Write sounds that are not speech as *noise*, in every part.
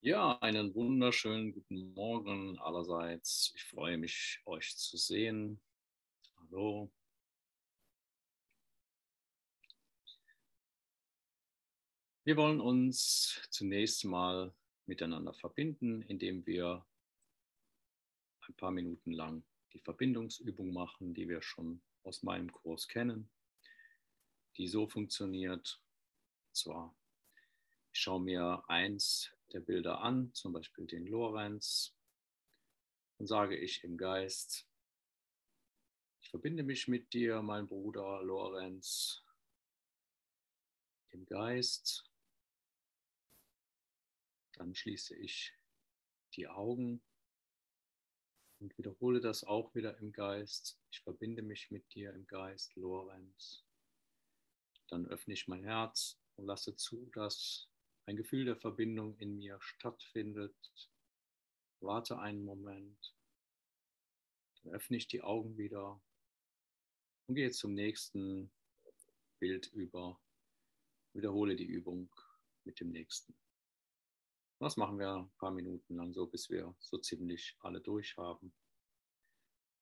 Ja, einen wunderschönen guten Morgen allerseits. Ich freue mich, euch zu sehen. Hallo. Wir wollen uns zunächst mal miteinander verbinden, indem wir ein paar Minuten lang die Verbindungsübung machen, die wir schon aus meinem Kurs kennen, die so funktioniert. Und zwar, ich schaue mir eins der Bilder an, zum Beispiel den Lorenz, dann sage ich im Geist, ich verbinde mich mit dir, mein Bruder Lorenz, im Geist. Dann schließe ich die Augen und wiederhole das auch wieder im Geist. Ich verbinde mich mit dir im Geist, Lorenz. Dann öffne ich mein Herz und lasse zu, dass ein Gefühl der Verbindung in mir stattfindet. Warte einen Moment. Dann öffne ich die Augen wieder und gehe zum nächsten Bild über. Wiederhole die Übung mit dem nächsten. Das machen wir ein paar Minuten lang so, bis wir so ziemlich alle durch haben.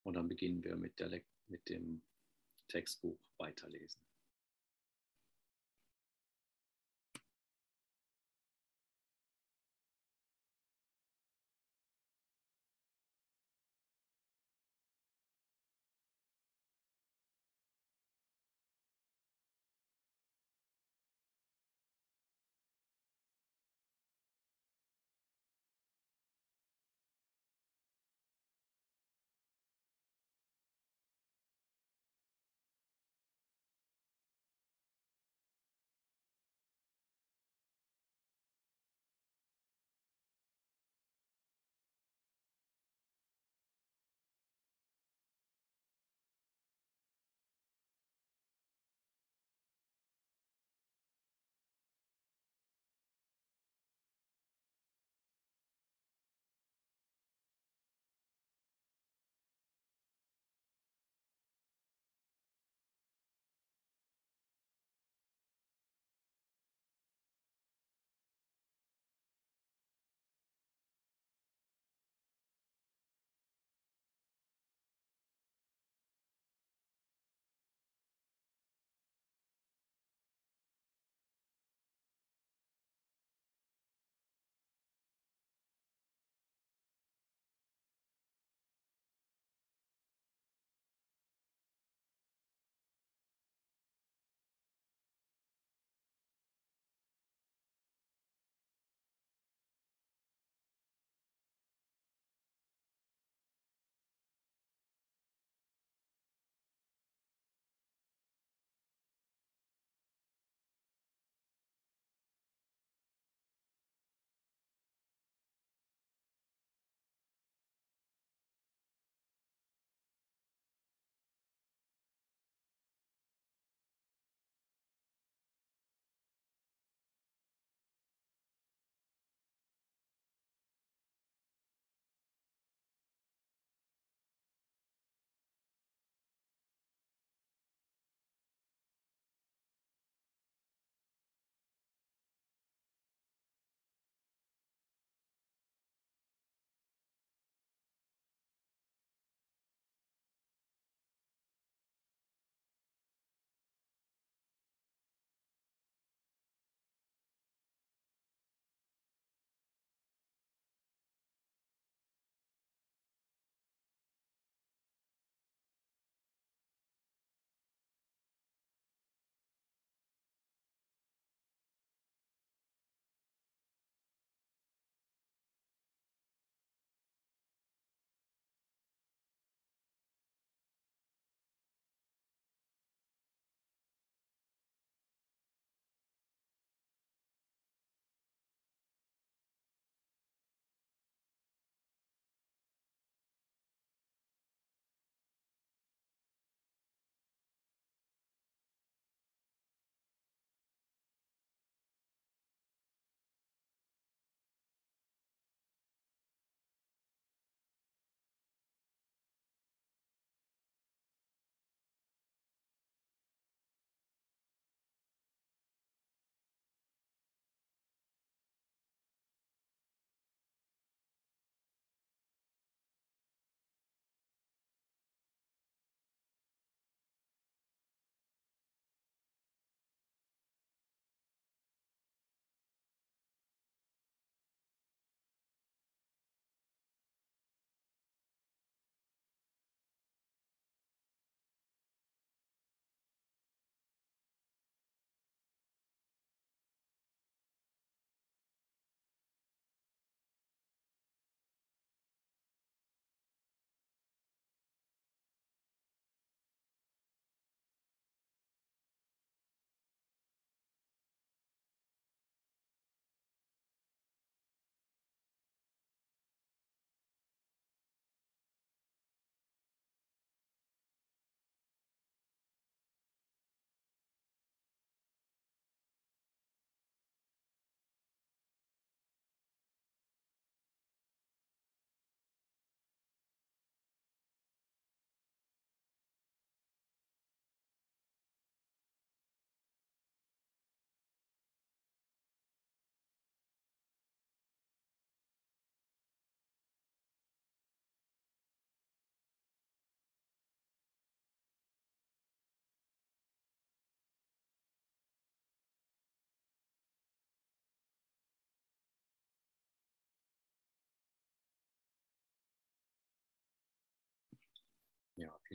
Und dann beginnen wir mit, der, mit dem Textbuch weiterlesen.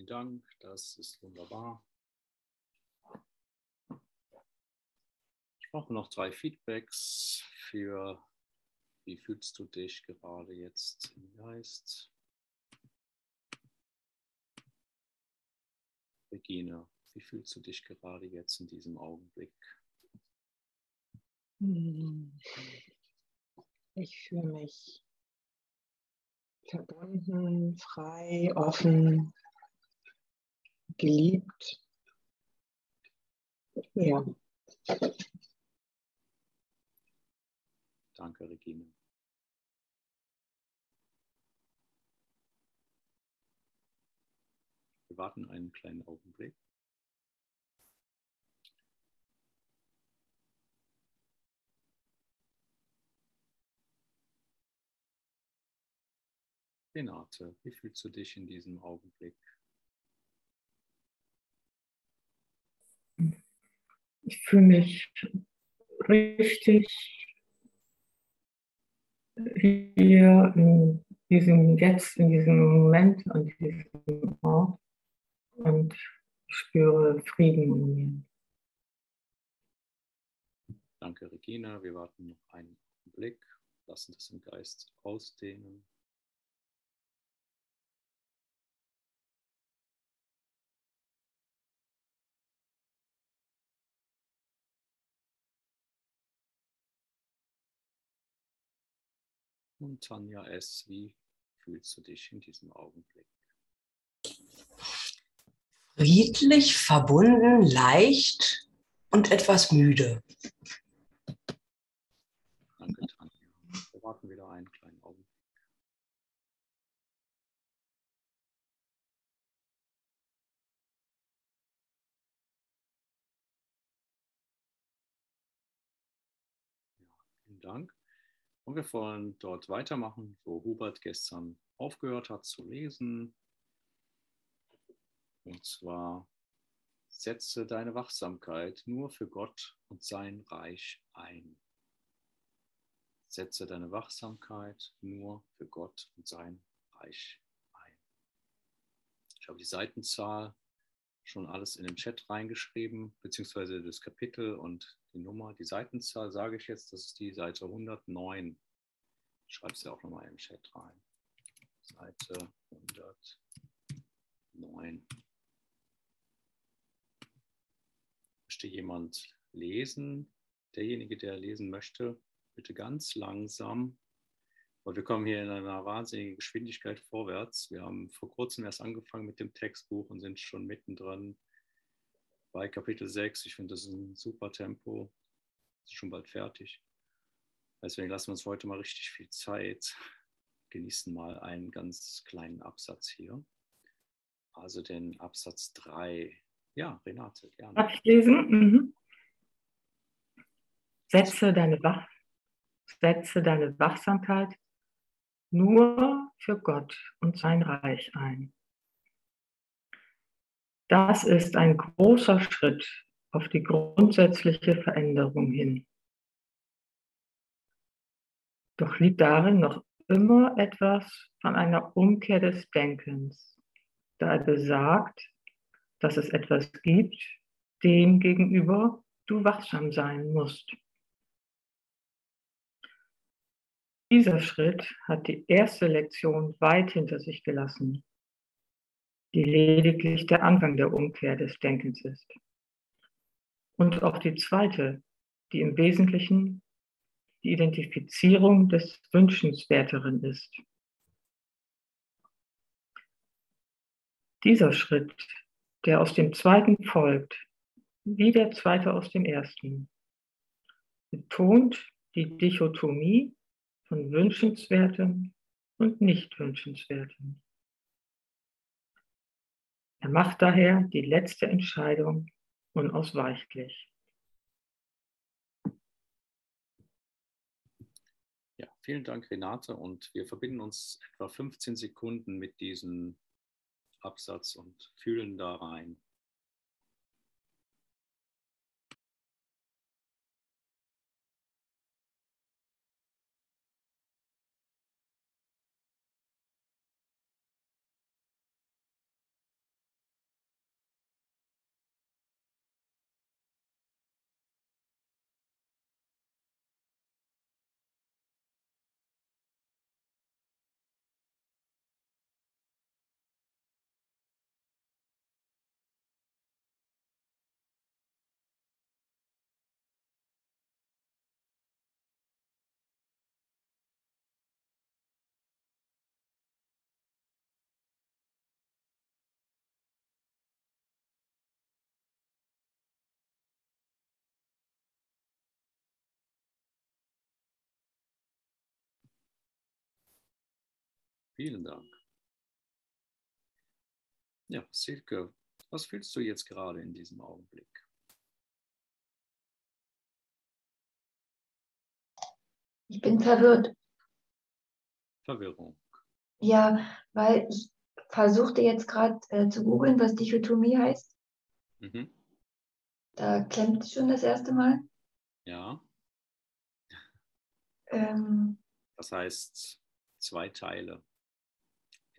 Vielen Dank. Das ist wunderbar. Ich brauche noch drei Feedbacks für, wie fühlst du dich gerade jetzt im Geist? Regina, wie fühlst du dich gerade jetzt in diesem Augenblick? Hm. Ich fühle mich verbunden, frei, offen, geliebt. Ja. Danke, Regina. Wir warten einen kleinen Augenblick. Renate, wie fühlst du dich in diesem Augenblick? Ich fühle mich richtig hier in diesem Jetzt, in diesem Moment, an diesem Ort und spüre Frieden in mir. Danke, Regina. Wir warten noch einen Blick, lassen das im Geist ausdehnen. Und Tanja S., wie fühlst du dich in diesem Augenblick? Friedlich, verbunden, leicht und etwas müde. Danke, Tanja. Wir warten wieder einen Und wir wollen dort weitermachen, wo Hubert gestern aufgehört hat zu lesen. Und zwar setze deine Wachsamkeit nur für Gott und sein Reich ein. Setze deine Wachsamkeit nur für Gott und sein Reich ein. Ich habe die Seitenzahl schon alles in den Chat reingeschrieben, beziehungsweise das Kapitel und die Nummer. Die Seitenzahl sage ich jetzt, das ist die Seite 109. Ich schreibe es ja auch nochmal im Chat rein. Seite 109. Möchte jemand lesen? Derjenige, der lesen möchte, bitte ganz langsam, weil wir kommen hier in einer wahnsinnigen Geschwindigkeit vorwärts. Wir haben vor kurzem erst angefangen mit dem Textbuch und sind schon mittendrin bei Kapitel 6. Ich finde, das ist ein super Tempo. Ist schon bald fertig. Deswegen lassen wir uns heute mal richtig viel Zeit. Genießen mal einen ganz kleinen Absatz hier. Also den Absatz 3. Ja, Renate, gerne. Darf ich lesen? Mhm. Setze deine, Wach setze deine Wachsamkeit nur für Gott und sein Reich ein. Das ist ein großer Schritt auf die grundsätzliche Veränderung hin. Doch liegt darin noch immer etwas von einer Umkehr des Denkens, da er besagt, dass es etwas gibt, dem gegenüber du wachsam sein musst. Dieser Schritt hat die erste Lektion weit hinter sich gelassen, die lediglich der Anfang der Umkehr des Denkens ist. Und auch die zweite, die im Wesentlichen die Identifizierung des Wünschenswerteren ist. Dieser Schritt, der aus dem zweiten folgt, wie der zweite aus dem ersten, betont die Dichotomie von Wünschenswertem und nicht Wünschenswertem. Er macht daher die letzte Entscheidung unausweichlich. Ja, vielen Dank, Renate. Und wir verbinden uns etwa 15 Sekunden mit diesem Absatz und fühlen da rein. Vielen Dank. Ja, Silke, was fühlst du jetzt gerade in diesem Augenblick? Ich bin verwirrt. Verwirrung. Ja, weil ich versuchte jetzt gerade äh, zu googeln, was Dichotomie heißt. Mhm. Da klemmt es schon das erste Mal. Ja, Ähm, das heißt zwei Teile.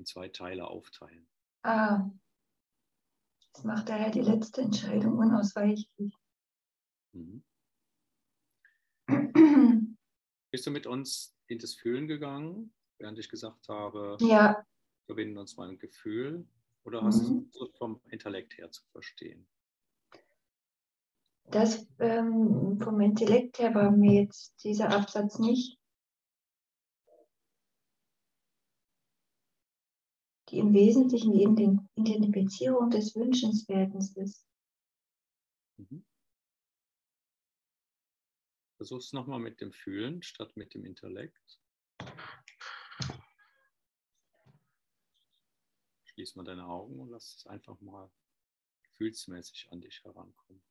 In zwei Teile aufteilen. ah, das macht daher die letzte Entscheidung unausweichlich. Mhm. *clears throat* Bist du mit uns in das Fühlen gegangen, während ich gesagt habe, ja, wir verbinden uns mal ein Gefühl? Oder hast Mhm. du es vom Intellekt her zu verstehen? das ähm, vom Intellekt her war mir jetzt dieser Absatz nicht. Die im Wesentlichen die Ident- Identifizierung des Wünschenswerten ist. Mhm. Versuch es nochmal mit dem Fühlen statt mit dem Intellekt. Schließ mal deine Augen und lass es einfach mal gefühlsmäßig an dich herankommen.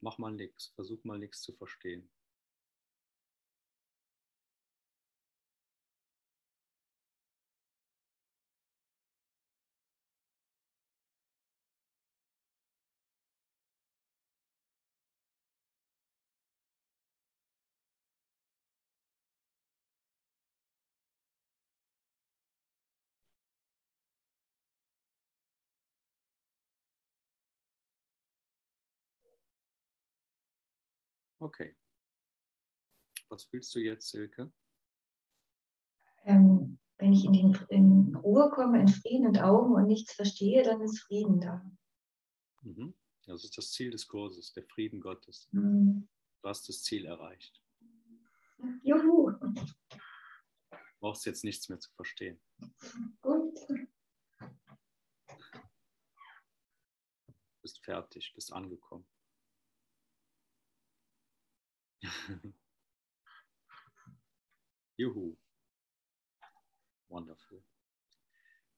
Mach mal nichts, versuch mal nichts zu verstehen. Okay. Was fühlst du jetzt, Silke? Ähm, wenn ich in, den, in Ruhe komme, in Frieden und Augen und nichts verstehe, dann ist Frieden da. Mhm. Das ist das Ziel des Kurses, der Frieden Gottes. Hm. Du hast das Ziel erreicht. Juhu, Du brauchst jetzt nichts mehr zu verstehen. gut. Bist fertig, bist angekommen. *laughs* Juhu. Wonderful.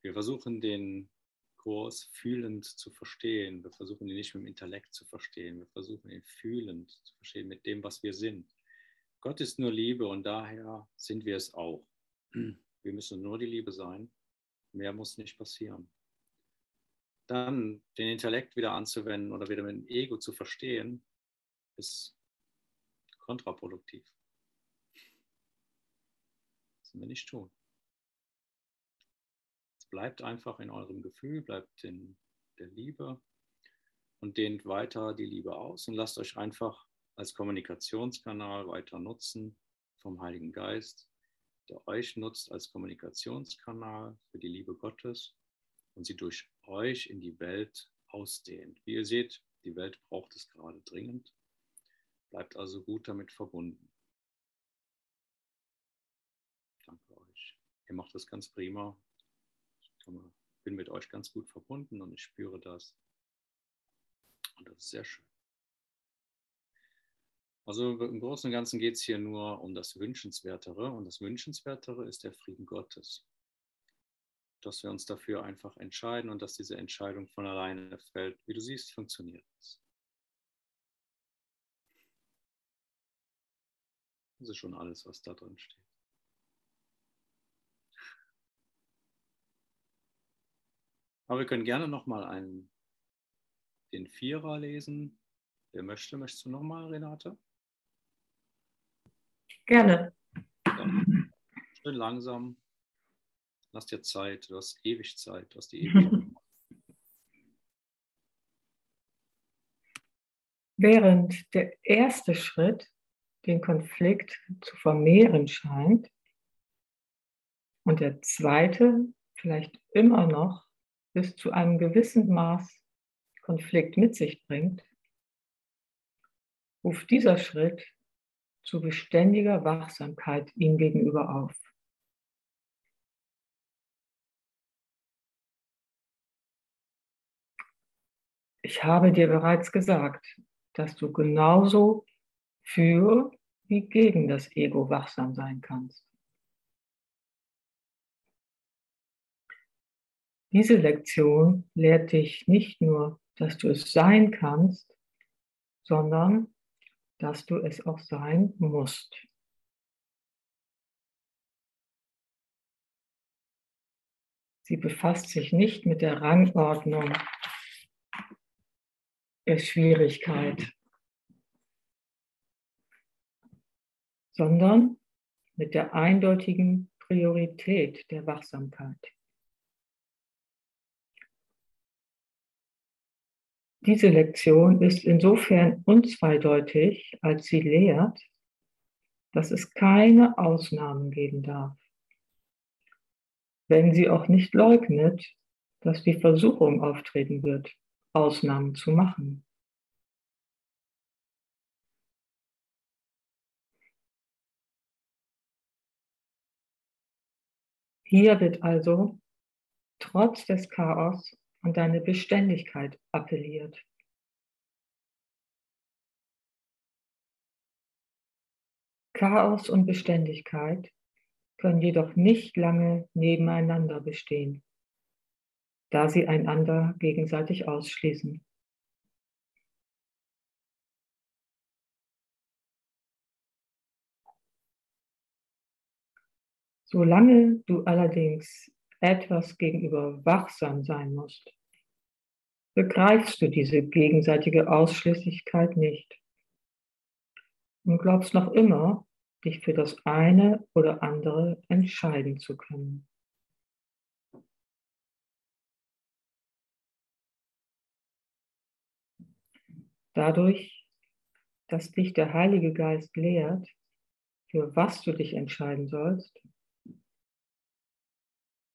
Wir versuchen den Kurs fühlend zu verstehen. Wir versuchen ihn nicht mit dem Intellekt zu verstehen. Wir versuchen ihn fühlend zu verstehen mit dem, was wir sind. Gott ist nur Liebe und daher sind wir es auch. Wir müssen nur die Liebe sein. Mehr muss nicht passieren. Dann den Intellekt wieder anzuwenden oder wieder mit dem Ego zu verstehen, ist kontraproduktiv. Das müssen wir nicht tun. Es bleibt einfach in eurem Gefühl, bleibt in der Liebe und dehnt weiter die Liebe aus und lasst euch einfach als Kommunikationskanal weiter nutzen vom Heiligen Geist, der euch nutzt als Kommunikationskanal für die Liebe Gottes und sie durch euch in die Welt ausdehnt. Wie ihr seht, die Welt braucht es gerade dringend. Bleibt also gut damit verbunden. Danke euch. Ihr macht das ganz prima. Ich bin mit euch ganz gut verbunden und ich spüre das. Und das ist sehr schön. Also im Großen und Ganzen geht es hier nur um das Wünschenswertere und das Wünschenswertere ist der Frieden Gottes. Dass wir uns dafür einfach entscheiden und dass diese Entscheidung von alleine fällt. Wie du siehst, funktioniert es. Das ist schon alles, was da drin steht. Aber wir können gerne nochmal einen, den Vierer lesen. Wer möchte, möchtest du nochmal, Renate? Gerne. Schön langsam. Lass dir Zeit. Du hast ewig Zeit. Du hast die ewig. *laughs* Während der erste Schritt den Konflikt zu vermehren scheint und der zweite vielleicht immer noch bis zu einem gewissen Maß Konflikt mit sich bringt, ruft dieser Schritt zu beständiger Wachsamkeit ihm gegenüber auf. Ich habe dir bereits gesagt, dass du genauso für wie gegen das Ego wachsam sein kannst. Diese Lektion lehrt dich nicht nur, dass du es sein kannst, sondern dass du es auch sein musst. Sie befasst sich nicht mit der Rangordnung der Schwierigkeit, sondern mit der eindeutigen Priorität der Wachsamkeit. Diese Lektion ist insofern unzweideutig, als sie lehrt, dass es keine Ausnahmen geben darf. Wenn sie auch nicht leugnet, dass die Versuchung auftreten wird, Ausnahmen zu machen. Hier wird also trotz des Chaos an deine Beständigkeit appelliert. Chaos und Beständigkeit können jedoch nicht lange nebeneinander bestehen, da sie einander gegenseitig ausschließen. Solange du allerdings etwas gegenüber wachsam sein musst, begreifst du diese gegenseitige Ausschließlichkeit nicht und glaubst noch immer, dich für das eine oder andere entscheiden zu können. Dadurch, dass dich der Heilige Geist lehrt, für was du dich entscheiden sollst,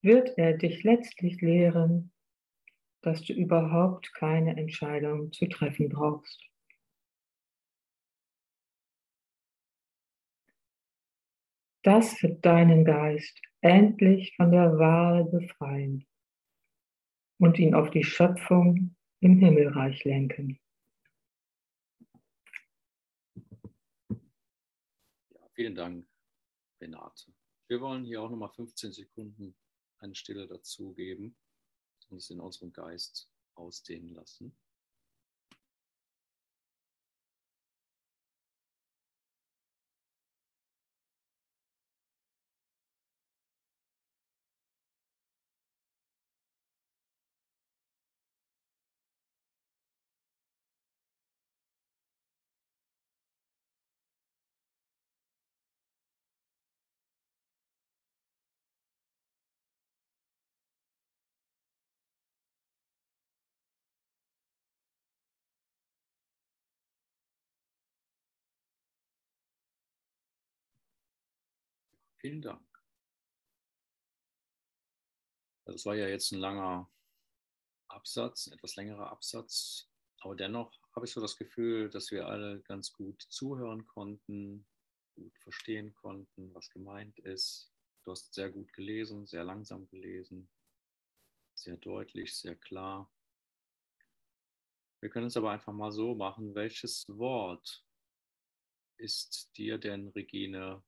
wird er dich letztlich lehren, dass du überhaupt keine Entscheidung zu treffen brauchst. Das wird deinen Geist endlich von der Wahl befreien und ihn auf die Schöpfung im Himmelreich lenken. Ja, vielen Dank, Renate. Wir wollen hier auch nochmal 15 Sekunden eine Stille dazugeben und es in unserem Geist ausdehnen lassen. Vielen Dank. Das war ja jetzt ein langer Absatz, ein etwas längerer Absatz, aber dennoch habe ich so das Gefühl, dass wir alle ganz gut zuhören konnten, gut verstehen konnten, was gemeint ist. Du hast sehr gut gelesen, sehr langsam gelesen, sehr deutlich, sehr klar. Wir können es aber einfach mal so machen, welches Wort ist dir denn, Regine,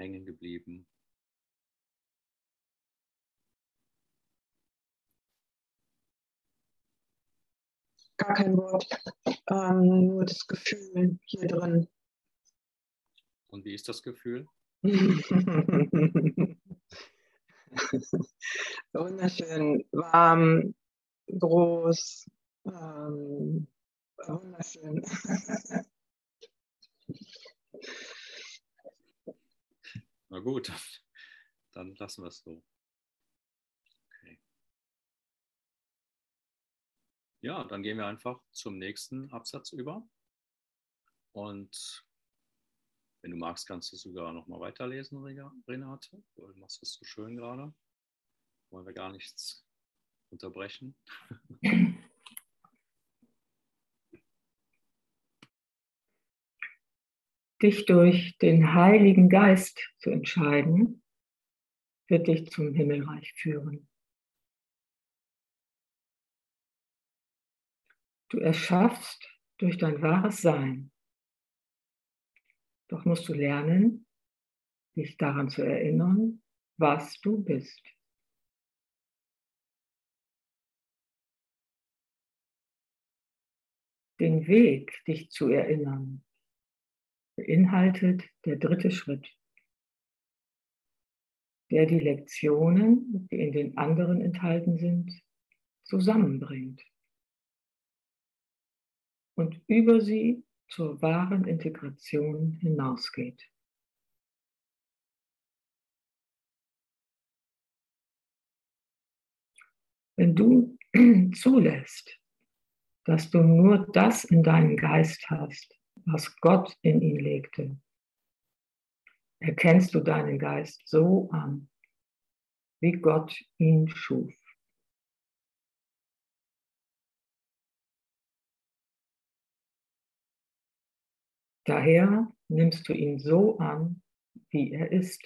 hängen geblieben? Gar kein Wort, ähm, nur das Gefühl hier drin. Und wie ist das Gefühl? *laughs* wunderschön, warm, groß, ähm, wunderschön. *laughs* Na gut, *laughs* dann lassen wir es so. Okay. Ja, dann gehen wir einfach zum nächsten Absatz über. Und wenn du magst, kannst du sogar noch mal weiterlesen, Renate. Du machst es so schön gerade. Wollen wir gar nichts unterbrechen. *laughs* dich durch den Heiligen Geist zu entscheiden, wird dich zum Himmelreich führen. Du erschaffst durch dein wahres Sein. Doch musst du lernen, dich daran zu erinnern, was du bist. Den Weg, dich zu erinnern, beinhaltet der dritte Schritt, der die Lektionen, die in den anderen enthalten sind, zusammenbringt und über sie zur wahren Integration hinausgeht. Wenn du *clears throat* zulässt, dass du nur das in deinen Geist hast, was Gott in ihn legte, erkennst du deinen Geist so an, wie Gott ihn schuf. Daher nimmst du ihn so an, wie er ist.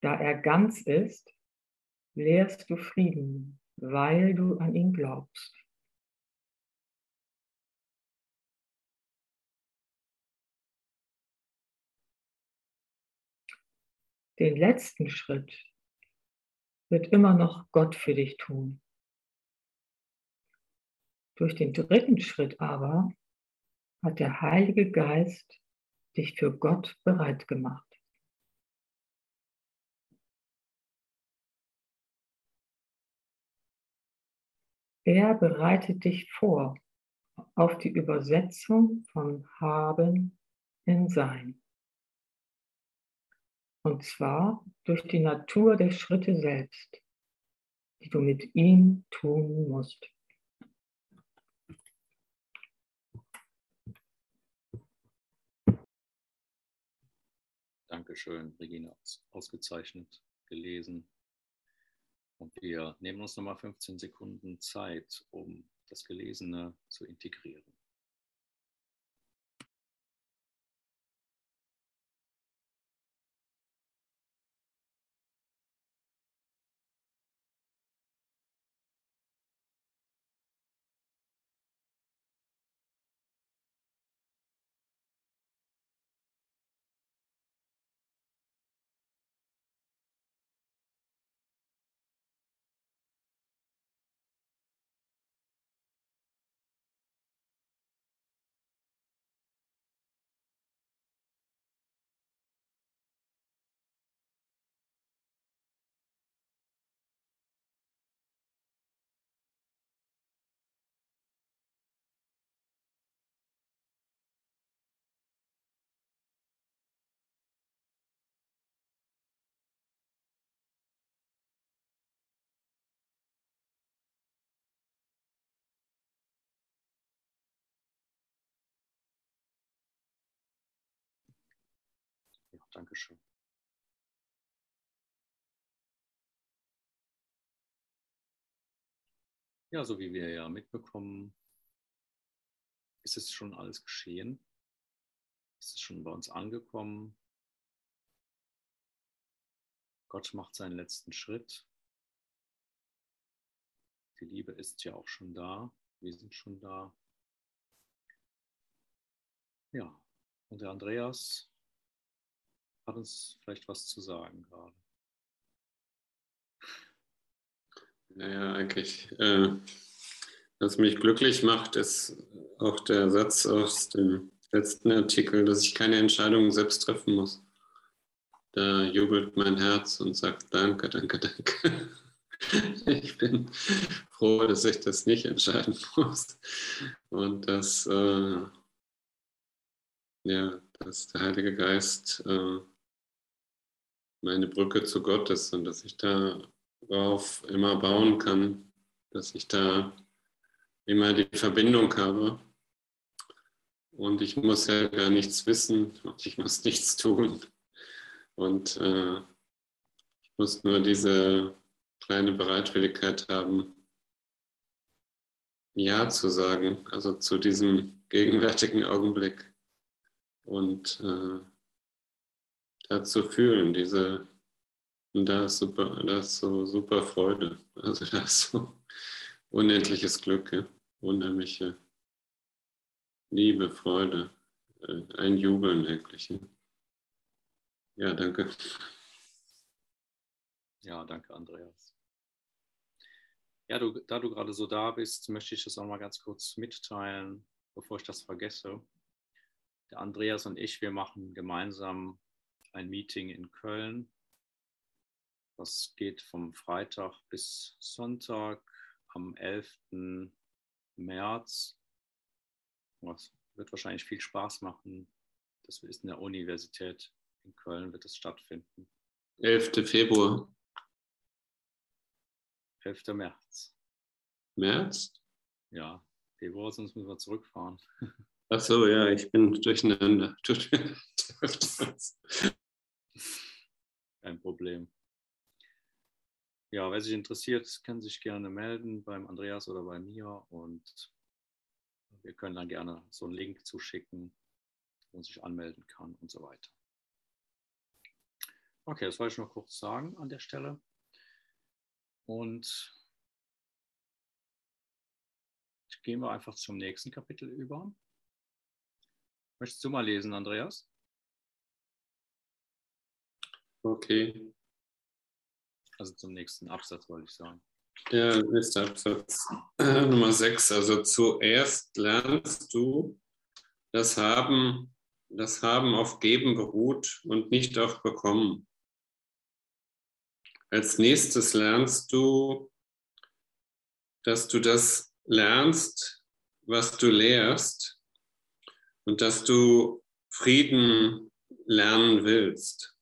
Da er ganz ist, lehrst du Frieden, weil du an ihn glaubst. Den letzten Schritt wird immer noch Gott für dich tun. Durch den dritten Schritt aber hat der Heilige Geist dich für Gott bereit gemacht. Er bereitet dich vor auf die Übersetzung von haben in sein. Und zwar durch die Natur der Schritte selbst, die du mit ihm tun musst. Dankeschön, Regina, ausgezeichnet gelesen. Und wir nehmen uns nochmal 15 Sekunden Zeit, um das Gelesene zu integrieren. Dankeschön. Ja, so wie wir ja mitbekommen, ist es schon alles geschehen. Ist es schon bei uns angekommen. Gott macht seinen letzten Schritt. Die Liebe ist ja auch schon da. Wir sind schon da. Ja, und der Andreas hat uns vielleicht was zu sagen gerade. Naja, eigentlich, äh, was mich glücklich macht, ist auch der Satz aus dem letzten Artikel, dass ich keine Entscheidungen selbst treffen muss. Da jubelt mein Herz und sagt Danke, danke, danke. *laughs* Ich bin froh, dass ich das nicht entscheiden *laughs* muss und dass, äh, ja, dass der Heilige Geist äh, meine Brücke zu Gott ist und dass ich darauf immer bauen kann, dass ich da immer die Verbindung habe. Und ich muss ja gar nichts wissen und ich muss *laughs* nichts tun. Und äh, ich muss nur diese kleine Bereitwilligkeit haben, Ja zu sagen, also zu diesem gegenwärtigen Augenblick. Und äh, zu fühlen, diese, und da ist super, da ist so super Freude. Also da ist so unendliches Glück, ja? unheimliche Liebe, Freude, äh, ein Jubeln wirklich. Ja, ja danke. Ja, danke, Andreas. Ja, du, da du gerade so da bist, möchte ich das auch mal ganz kurz mitteilen, bevor ich das vergesse. Der Andreas und ich, wir machen gemeinsam ein Meeting in Köln. Das geht vom Freitag bis Sonntag am 11. März. Das wird wahrscheinlich viel Spaß machen. Das ist in der Universität in Köln, wird es stattfinden. 11. Februar. 11. März. März? Ja, Februar, sonst müssen wir zurückfahren. Ach so, ja, ich bin durcheinander. *laughs* *laughs* Kein Problem. Ja, wer sich interessiert, kann sich gerne melden beim Andreas oder bei mir und wir können dann gerne so einen Link zuschicken, wo man sich anmelden kann und so weiter. Okay, das wollte ich noch kurz sagen an der Stelle. Und gehen wir einfach zum nächsten Kapitel über. Möchtest du mal lesen, Andreas? Okay. Also zum nächsten Absatz wollte ich sagen. Ja, nächster Absatz *clears throat* Nummer 6. Also zuerst lernst du, das Haben, das Haben auf Geben beruht und nicht auf Bekommen. Als nächstes lernst du, dass du das lernst, was du lehrst und dass du Frieden lernen willst.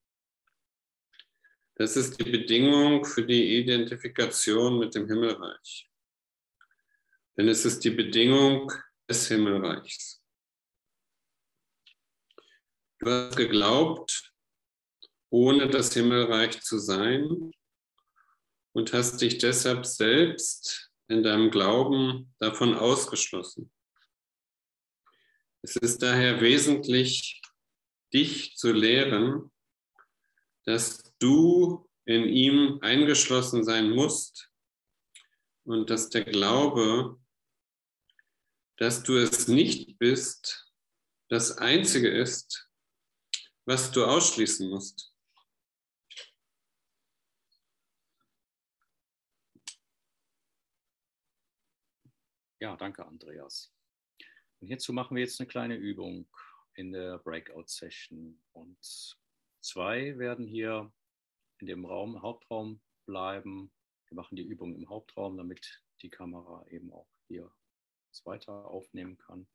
Das ist die Bedingung für die Identifikation mit dem Himmelreich. Denn es ist die Bedingung des Himmelreichs. Du hast geglaubt, ohne das Himmelreich zu sein und hast dich deshalb selbst in deinem Glauben davon ausgeschlossen. Es ist daher wesentlich, dich zu lehren, dass du in ihm eingeschlossen sein musst und dass der Glaube, dass du es nicht bist, das Einzige ist, was du ausschließen musst. Ja, danke, Andreas. Und hierzu machen wir jetzt eine kleine Übung in der Breakout-Session. Und zwei werden hier in dem Raum, Hauptraum bleiben. Wir machen die Übung im Hauptraum, damit die Kamera eben auch hier weiter aufnehmen kann.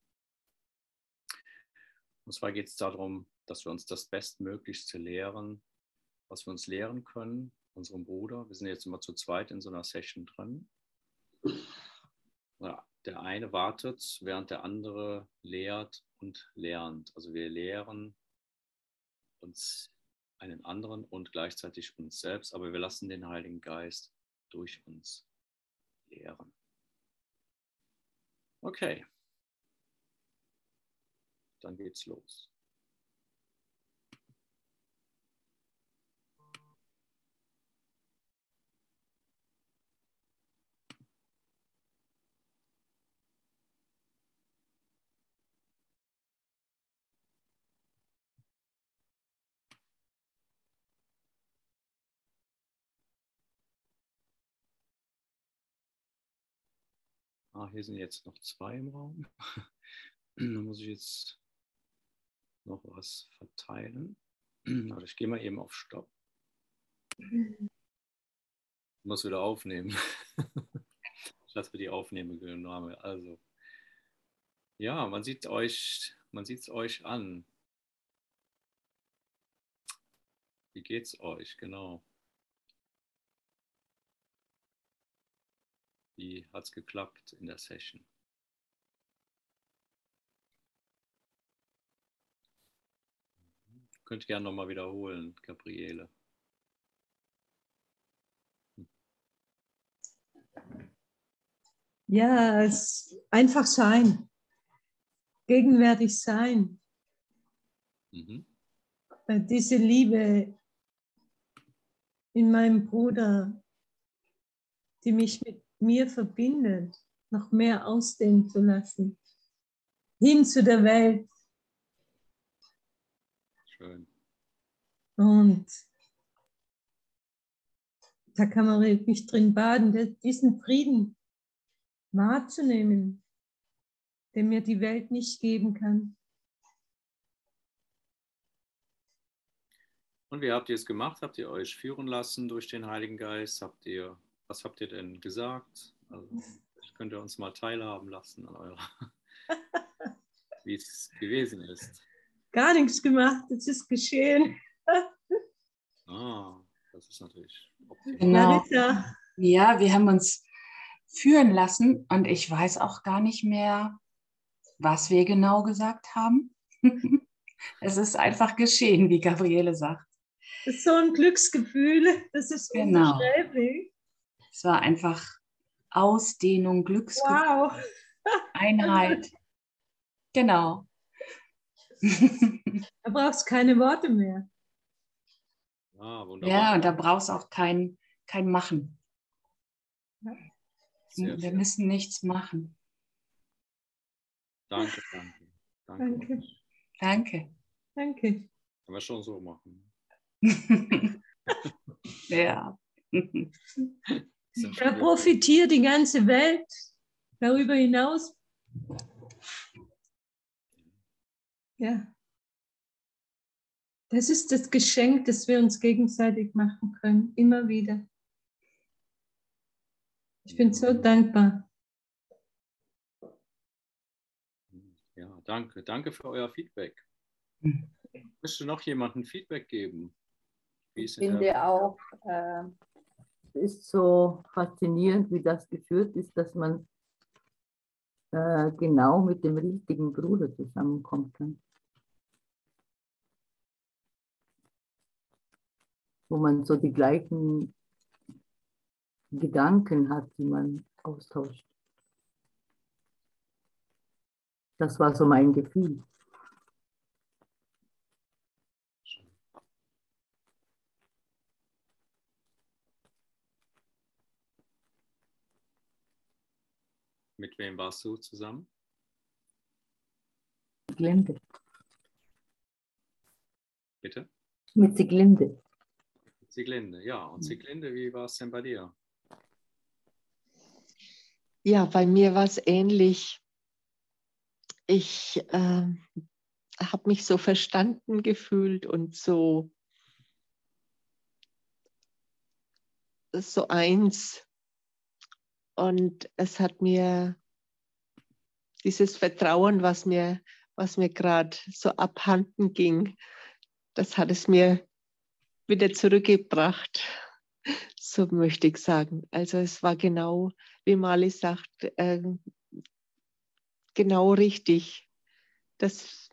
Und zwar geht es darum, dass wir uns das Bestmöglichste lehren, was wir uns lehren können, unserem Bruder. Wir sind jetzt immer zu zweit in so einer Session drin. Ja, der eine wartet, während der andere lehrt und lernt. Also wir lehren uns einen anderen und gleichzeitig uns selbst, aber wir lassen den Heiligen Geist durch uns lehren. Okay, dann geht's los. Ah, hier sind jetzt noch zwei im Raum. *clears throat* da muss ich jetzt noch was verteilen. *clears throat* Also ich gehe mal eben auf Stopp. Ich muss wieder aufnehmen. *laughs* ich lasse mir die Aufnahme. Also, ja, man sieht euch, man sieht es euch an. Wie geht's euch? Genau. Wie hat es geklappt in der Session? Könnt gerne nochmal wiederholen, Gabriele. Ja, es einfach sein, gegenwärtig sein. Mhm. Diese Liebe in meinem Bruder, die mich mit mir verbindet, noch mehr ausdehnen zu lassen. Hin zu der Welt. Schön. Und da kann man wirklich drin baden, diesen Frieden wahrzunehmen, den mir die Welt nicht geben kann. Und wie habt ihr es gemacht? Habt ihr euch führen lassen durch den Heiligen Geist? Habt ihr, was habt ihr denn gesagt? Also, könnt ihr uns mal teilhaben lassen an eurer, *laughs* wie es gewesen ist. Gar nichts gemacht, es ist geschehen. ah, das ist natürlich optimal. Genau. Ja, wir haben uns führen lassen und ich weiß auch gar nicht mehr, was wir genau gesagt haben. *laughs* es ist einfach geschehen, wie Gabriele sagt. Das ist so ein Glücksgefühl, das ist genau. unbeschreiblich. Es war einfach Ausdehnung, Glücksgefühl, wow. Einheit. Genau. Da brauchst du keine Worte mehr. Ah, ja, und da brauchst du auch kein, kein Machen. Ja. Wir schön. müssen nichts machen. Danke, danke. Danke. Danke. Danke. Kann man schon so machen. *laughs* ja. *laughs* Da profitiert die ganze Welt darüber hinaus. Ja. Das ist das Geschenk, das wir uns gegenseitig machen können, immer wieder. Ich bin so dankbar. Ja, danke. Danke für euer Feedback. Möchte noch jemanden Feedback geben? ich finde auch, äh, ist so faszinierend, wie das geführt ist, dass man äh, genau mit dem richtigen Bruder zusammenkommt. Wo man so die gleichen Gedanken hat, die man austauscht. Das war so mein Gefühl. Mit wem warst du zusammen? Siglinde. Bitte? Mit Siglinde. Siglinde, ja. Und Siglinde, wie war es denn bei dir? Ja, bei mir war es ähnlich. Ich äh, habe mich so verstanden gefühlt und so, so eins und es hat mir dieses Vertrauen, was mir, was mir gerade so abhanden ging, das hat es mir wieder zurückgebracht. So möchte ich sagen. Also es war genau, wie Mali sagt, äh, genau richtig, dass,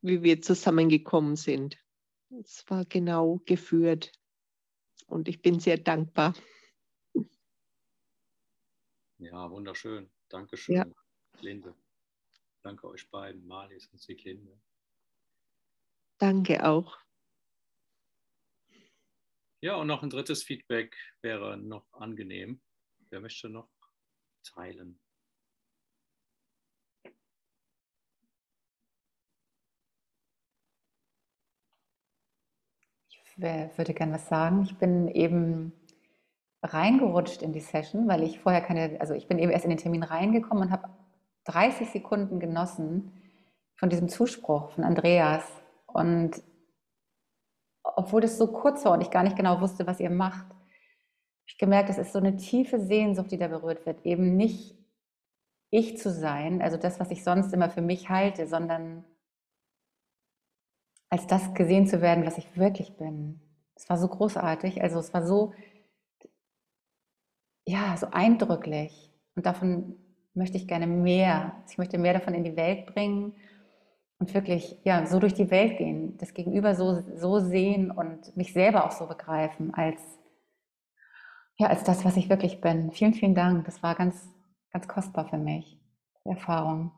wie wir zusammengekommen sind. Es war genau geführt und ich bin sehr dankbar. Ja, wunderschön. Dankeschön, ja. Linde. Danke euch beiden, Marlies und Sieglinde. Danke auch. Ja, und noch ein drittes Feedback wäre noch angenehm. Wer möchte noch teilen? Ich würde gerne was sagen. Ich bin eben reingerutscht in die Session, weil ich vorher keine, also ich bin eben erst in den Termin reingekommen und habe 30 Sekunden genossen von diesem Zuspruch von Andreas. Und obwohl das so kurz war und ich gar nicht genau wusste, was ihr macht, habe ich gemerkt, es ist so eine tiefe Sehnsucht, die da berührt wird, eben nicht ich zu sein, also das, was ich sonst immer für mich halte, sondern als das gesehen zu werden, was ich wirklich bin. Es war so großartig, also es war so ja, so eindrücklich. Und davon möchte ich gerne mehr. Ich möchte mehr davon in die Welt bringen und wirklich ja, so durch die Welt gehen, das Gegenüber so, so sehen und mich selber auch so begreifen als, ja, als das, was ich wirklich bin. Vielen, vielen Dank. Das war ganz, ganz kostbar für mich, die Erfahrung.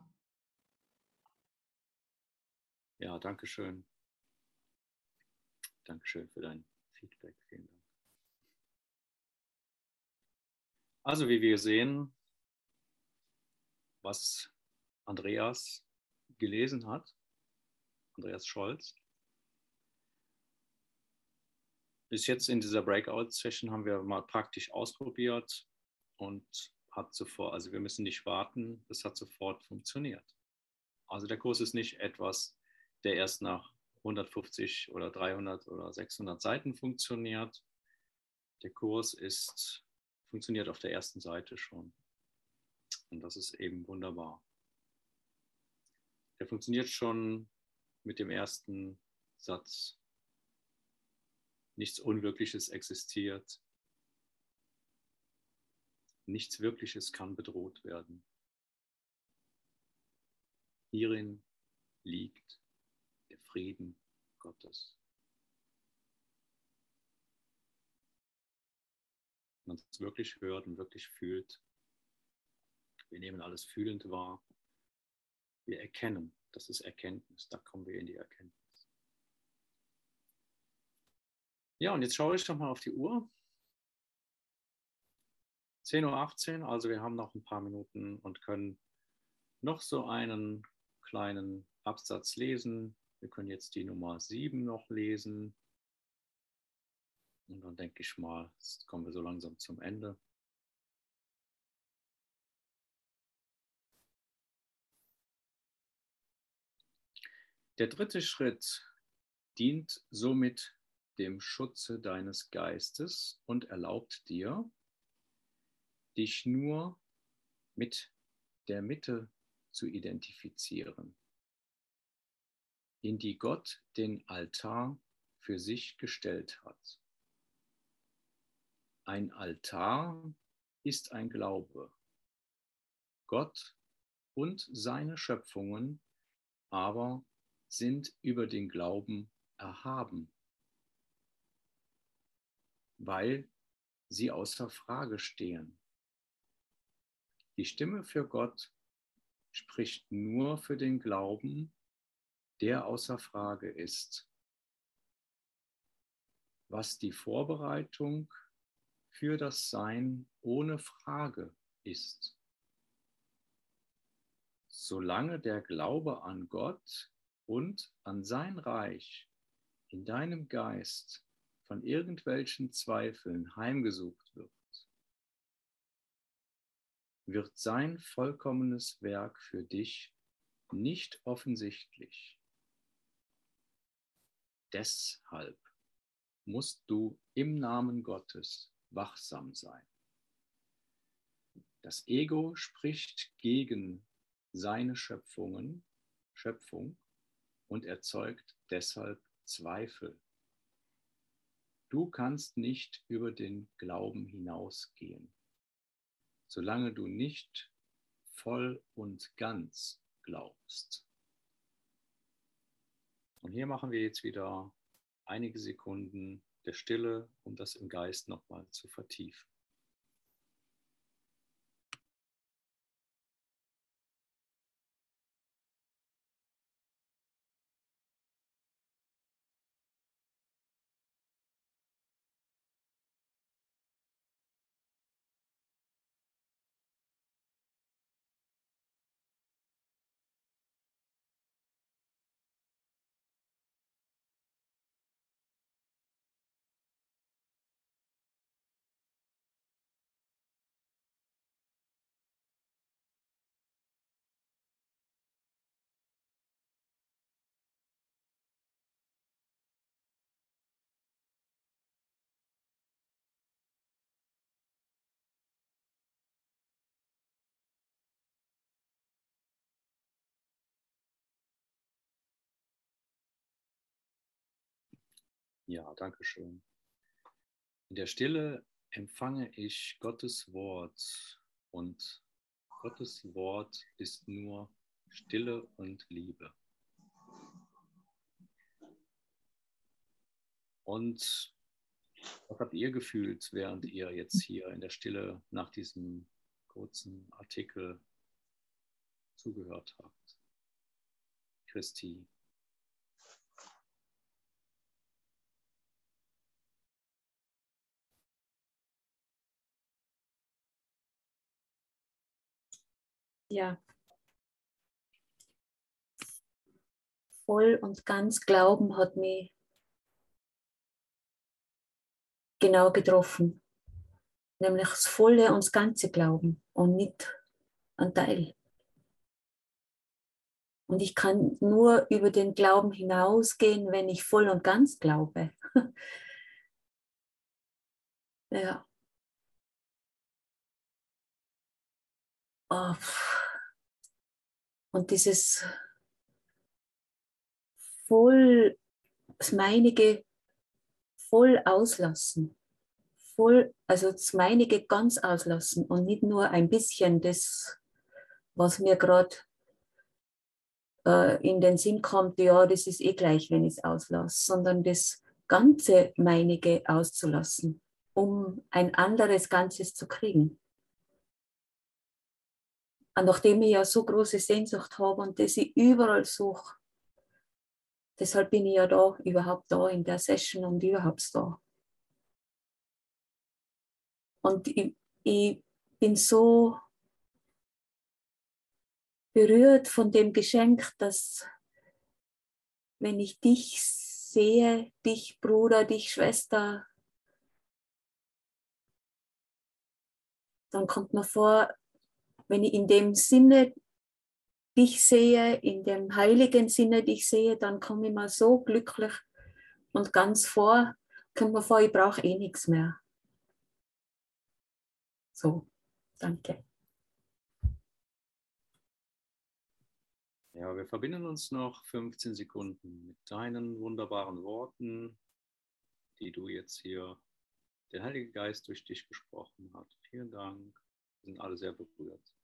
Ja, danke schön. Dankeschön für dein Feedback. Vielen Dank. Also wie wir sehen, was Andreas gelesen hat, Andreas Scholz, bis jetzt in dieser Breakout-Session haben wir mal praktisch ausprobiert und hat sofort, also wir müssen nicht warten, das hat sofort funktioniert. Also der Kurs ist nicht etwas, der erst nach 150 oder 300 oder 600 Seiten funktioniert. Der Kurs ist, funktioniert auf der ersten Seite schon. Und das ist eben wunderbar. Der funktioniert schon mit dem ersten Satz. Nichts Unwirkliches existiert. Nichts Wirkliches kann bedroht werden. Hierin liegt der Frieden Gottes. Es wirklich hört und wirklich fühlt, wir nehmen alles fühlend wahr, wir erkennen, das ist Erkenntnis, da kommen wir in die Erkenntnis. Ja, und jetzt schaue ich doch mal auf die Uhr. 10.18 Uhr, also wir haben noch ein paar Minuten und können noch so einen kleinen Absatz lesen. Wir können jetzt die Nummer 7 noch lesen. Und dann denke ich mal, jetzt kommen wir so langsam zum Ende. Der dritte Schritt dient somit dem Schutze deines Geistes und erlaubt dir, dich nur mit der Mitte zu identifizieren, in die Gott den Altar für sich gestellt hat. Ein Altar ist ein Glaube. Gott und seine Schöpfungen aber sind über den Glauben erhaben, weil sie außer Frage stehen. Die Stimme für Gott spricht nur für den Glauben, der außer Frage ist, was die Vorbereitung für das Sein ohne Frage ist. Solange der Glaube an Gott und an sein Reich in deinem Geist von irgendwelchen Zweifeln heimgesucht wird, wird sein vollkommenes Werk für dich nicht offensichtlich. Deshalb musst du im Namen Gottes wachsam sein. Das Ego spricht gegen seine Schöpfungen, Schöpfung und erzeugt deshalb Zweifel. Du kannst nicht über den Glauben hinausgehen solange du nicht voll und ganz glaubst. Und hier machen wir jetzt wieder einige Sekunden der Stille, um das im Geist nochmal zu vertiefen. Ja, danke schön. In der Stille empfange ich Gottes Wort und Gottes Wort ist nur Stille und Liebe. Und was habt ihr gefühlt, während ihr jetzt hier in der Stille nach diesem kurzen Artikel zugehört habt? Christi, ja, voll und ganz Glauben hat mich genau getroffen. Nämlich das volle und das ganze Glauben und nicht ein Teil. Und ich kann nur über den Glauben hinausgehen, wenn ich voll und ganz glaube. *laughs* ja. Oh. Und dieses voll, das meinige voll auslassen. Voll, also das meinige ganz auslassen und nicht nur ein bisschen das, was mir gerade äh, in den Sinn kommt, ja, das ist eh gleich, wenn ich es auslasse, sondern das ganze meinige auszulassen, um ein anderes Ganzes zu kriegen. Und nachdem ich ja so große Sehnsucht habe und das ich überall suche, deshalb bin ich ja da, überhaupt da in der Session und überhaupt da. Und ich, ich bin so berührt von dem Geschenk, dass wenn ich dich sehe, dich Bruder, dich Schwester, dann kommt mir vor, wenn ich in dem Sinne dich sehe, in dem heiligen Sinne dich sehe, dann komme ich mir so glücklich und ganz vor, kommt mir vor, ich brauche eh nichts mehr. So, danke. Ja, wir verbinden uns noch 15 Sekunden mit deinen wunderbaren Worten, die du jetzt hier, der Heilige Geist durch dich gesprochen hat. Vielen Dank. Wir sind alle sehr berührt.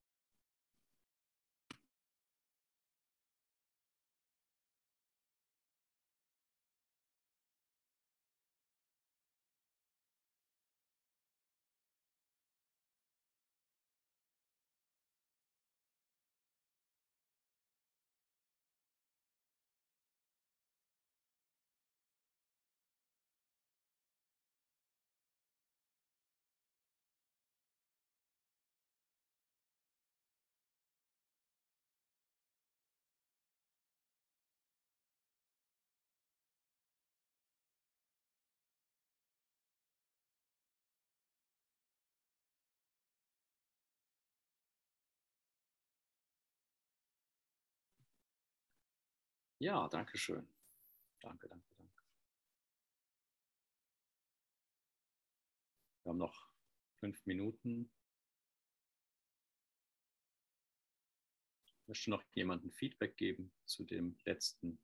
Ja, danke schön. Danke, danke, danke. Wir haben noch fünf Minuten. Möchte noch jemanden Feedback geben zu dem letzten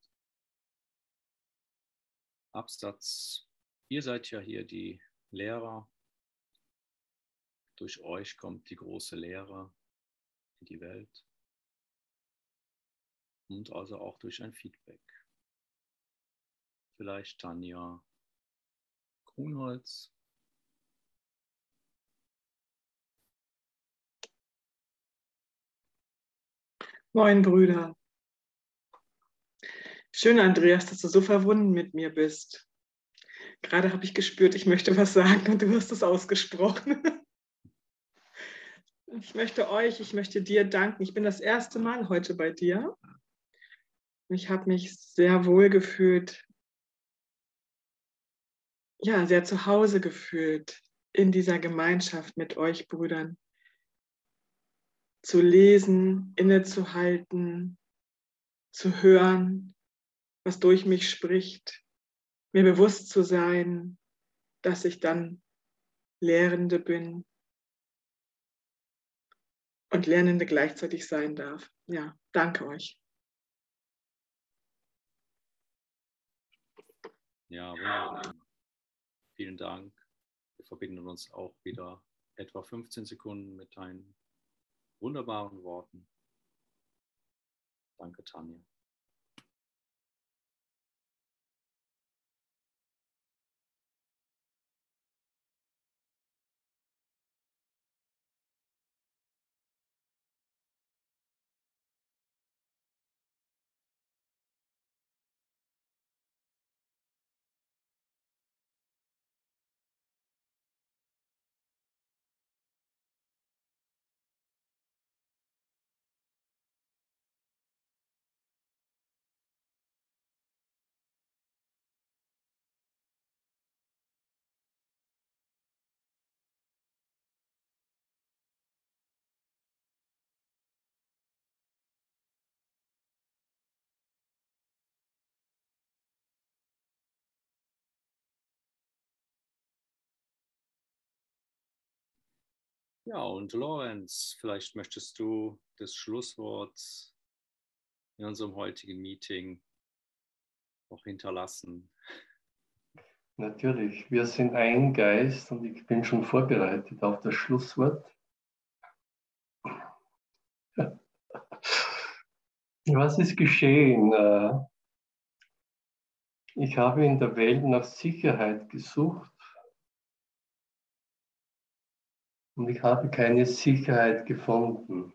Absatz. Ihr seid ja hier die Lehrer. Durch euch kommt die große Lehre in die Welt und also auch durch ein Feedback. Vielleicht Tanja Grunholz. Moin, Brüder. Schön, Andreas, dass du so verwunden mit mir bist. Gerade habe ich gespürt, ich möchte was sagen und du hast es ausgesprochen. *laughs* Ich möchte euch, ich möchte dir danken. Ich bin das erste Mal heute bei dir ich habe mich sehr wohl gefühlt, ja, sehr zu Hause gefühlt in dieser Gemeinschaft mit euch Brüdern. Zu lesen, innezuhalten, zu hören, was durch mich spricht, mir bewusst zu sein, dass ich dann Lehrende bin und Lernende gleichzeitig sein darf. Ja, danke euch. Ja, wunderbar. Vielen Dank. Wir verbinden uns auch wieder etwa 15 Sekunden mit deinen wunderbaren Worten. Danke, Tanja. Ja, und Lorenz, vielleicht möchtest du das Schlusswort in unserem heutigen Meeting noch hinterlassen. Natürlich, wir sind ein Geist und ich bin schon vorbereitet auf das Schlusswort. Was ist geschehen? Äh, ich habe in der Welt nach Sicherheit gesucht und ich habe keine Sicherheit gefunden.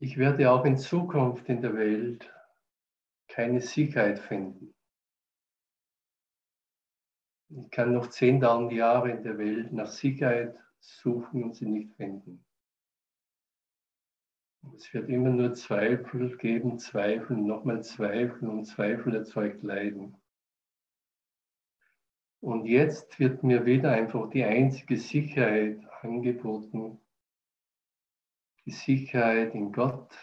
Ich werde auch in Zukunft in der Welt keine Sicherheit finden. Ich kann noch 10.000 Jahre in der Welt nach Sicherheit suchen und sie nicht finden. Es wird immer nur Zweifel geben, Zweifel, nochmal Zweifel und Zweifel erzeugt Leiden. Und jetzt wird mir wieder einfach die einzige Sicherheit angeboten, die Sicherheit in Gott,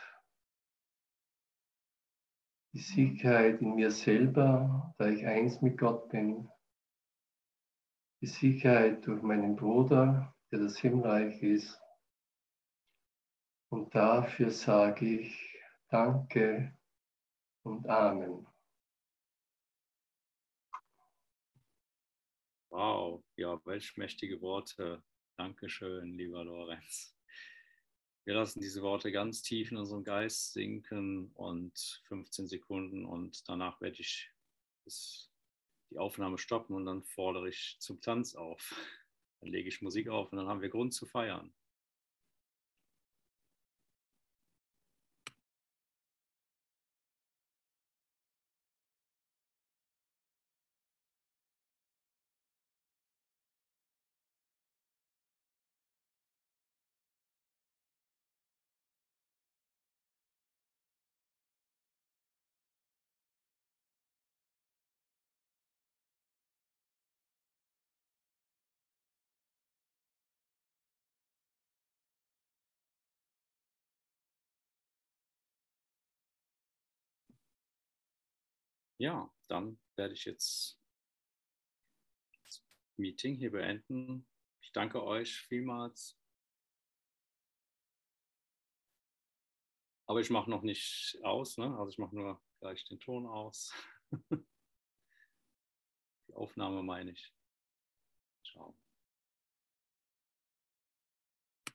die Sicherheit in mir selber, da ich eins mit Gott bin, die Sicherheit durch meinen Bruder, der das Himmelreich ist. Und dafür sage ich Danke und Amen. Wow, ja, welch mächtige Worte. Dankeschön, lieber Lorenz. Wir lassen diese Worte ganz tief in unserem Geist sinken und 15 Sekunden und danach werde ich die Aufnahme stoppen und dann fordere ich zum Tanz auf. Dann lege ich Musik auf und dann haben wir Grund zu feiern. Ja, dann werde ich jetzt das Meeting hier beenden. Ich danke euch vielmals. Aber ich mache noch nicht aus, ne? also ich mache nur gleich den Ton aus. *laughs* Die Aufnahme meine ich. Ciao.